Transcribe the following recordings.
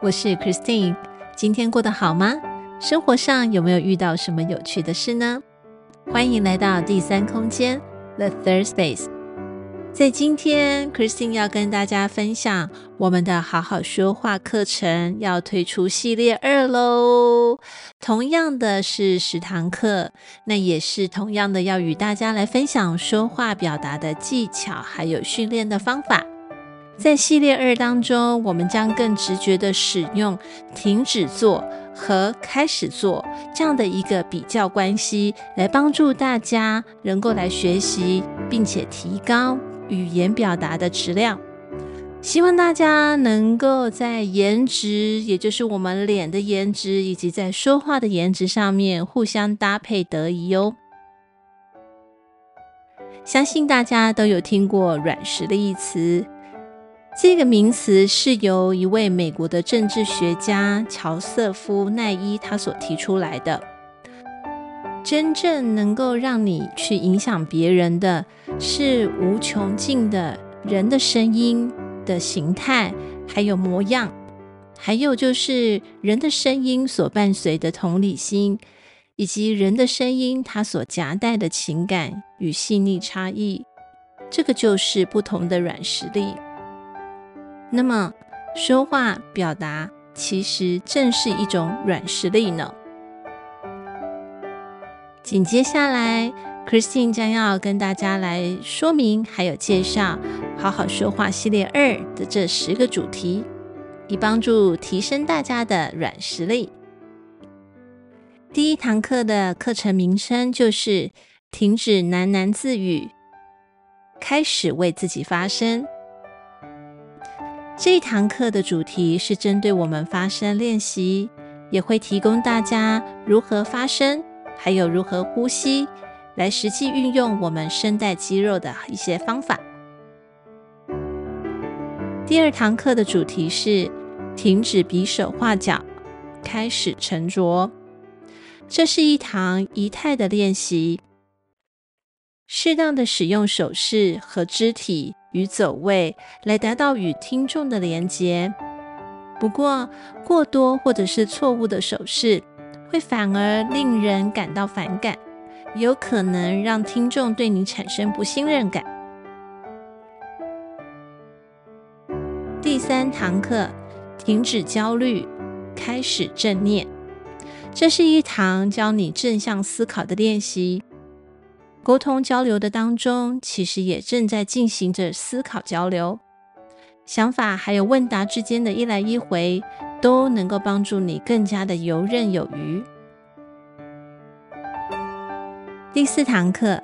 我是 Christine，今天过得好吗？生活上有没有遇到什么有趣的事呢？欢迎来到第三空间 The Third Space。在今天，Christine 要跟大家分享我们的好好说话课程要推出系列二喽。同样的是十堂课，那也是同样的要与大家来分享说话表达的技巧，还有训练的方法。在系列二当中，我们将更直觉地使用停止做和开始做这样的一个比较关系，来帮助大家能够来学习，并且提高语言表达的质量。希望大家能够在颜值，也就是我们脸的颜值，以及在说话的颜值上面互相搭配得宜哦。相信大家都有听过“软实力”一词。这个名词是由一位美国的政治学家乔瑟夫奈伊他所提出来的。真正能够让你去影响别人的是无穷尽的人的声音的形态，还有模样，还有就是人的声音所伴随的同理心，以及人的声音它所夹带的情感与细腻差异。这个就是不同的软实力。那么，说话表达其实正是一种软实力呢。紧接下来，Christine 将要跟大家来说明，还有介绍《好好说话》系列二的这十个主题，以帮助提升大家的软实力。第一堂课的课程名称就是“停止喃喃自语，开始为自己发声”。这一堂课的主题是针对我们发声练习，也会提供大家如何发声，还有如何呼吸，来实际运用我们声带肌肉的一些方法。第二堂课的主题是停止比手画脚，开始沉着。这是一堂仪态的练习，适当的使用手势和肢体。与走位来达到与听众的连接。不过，过多或者是错误的手势，会反而令人感到反感，有可能让听众对你产生不信任感。第三堂课，停止焦虑，开始正念。这是一堂教你正向思考的练习。沟通交流的当中，其实也正在进行着思考交流，想法还有问答之间的一来一回，都能够帮助你更加的游刃有余。第四堂课，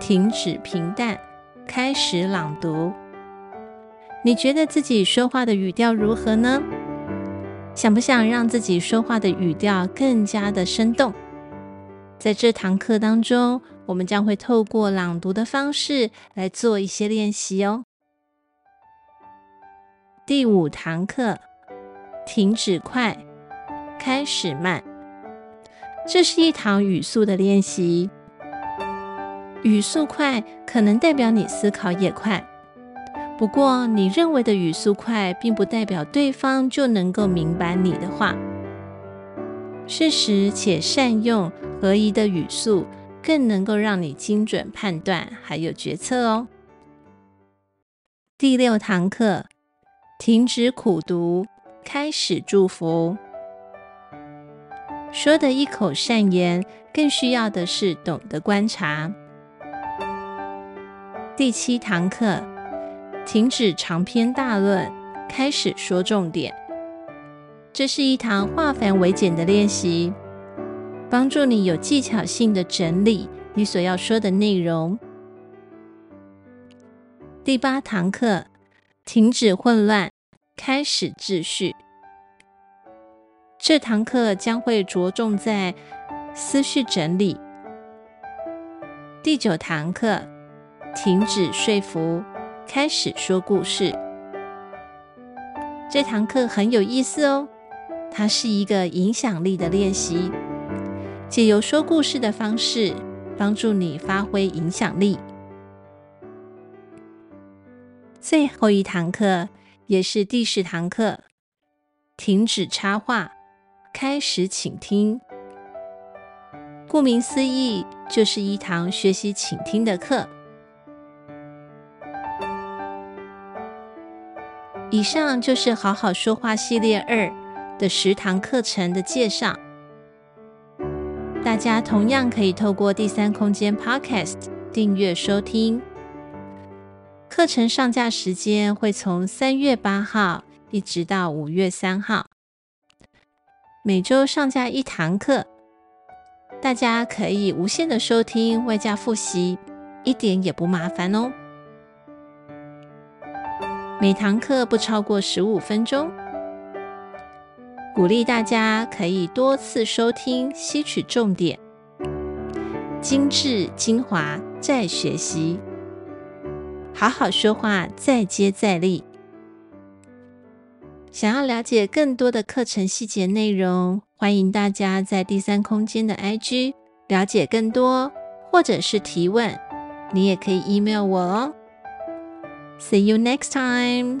停止平淡，开始朗读。你觉得自己说话的语调如何呢？想不想让自己说话的语调更加的生动？在这堂课当中，我们将会透过朗读的方式来做一些练习哦。第五堂课，停止快，开始慢。这是一堂语速的练习。语速快可能代表你思考也快，不过你认为的语速快，并不代表对方就能够明白你的话。适时且善用合宜的语速。更能够让你精准判断，还有决策哦。第六堂课，停止苦读，开始祝福。说的一口善言，更需要的是懂得观察。第七堂课，停止长篇大论，开始说重点。这是一堂化繁为简的练习。帮助你有技巧性的整理你所要说的内容。第八堂课，停止混乱，开始秩序。这堂课将会着重在思绪整理。第九堂课，停止说服，开始说故事。这堂课很有意思哦，它是一个影响力的练习，借由说故事的方式，帮助你发挥影响力。最后一堂课，也是第十堂课，停止插话，开始倾听。顾名思义，就是一堂学习倾听的课。以上就是好好说话系列二的十堂课程的介绍。大家同样可以透过第三空间 Podcast 订阅收听。课程上架时间会从三月八号一直到五月三号，每周上架一堂课。大家可以无限的收听，外加复习，一点也不麻烦哦。每堂课不超过十五分钟，鼓励大家可以多次收听，吸取重点，精致精华再学习，好好说话，再接再厉。想要了解更多的课程细节内容，欢迎大家在第三空间的 IG 了解更多，或者是提问，你也可以 email 我哦。See you next time.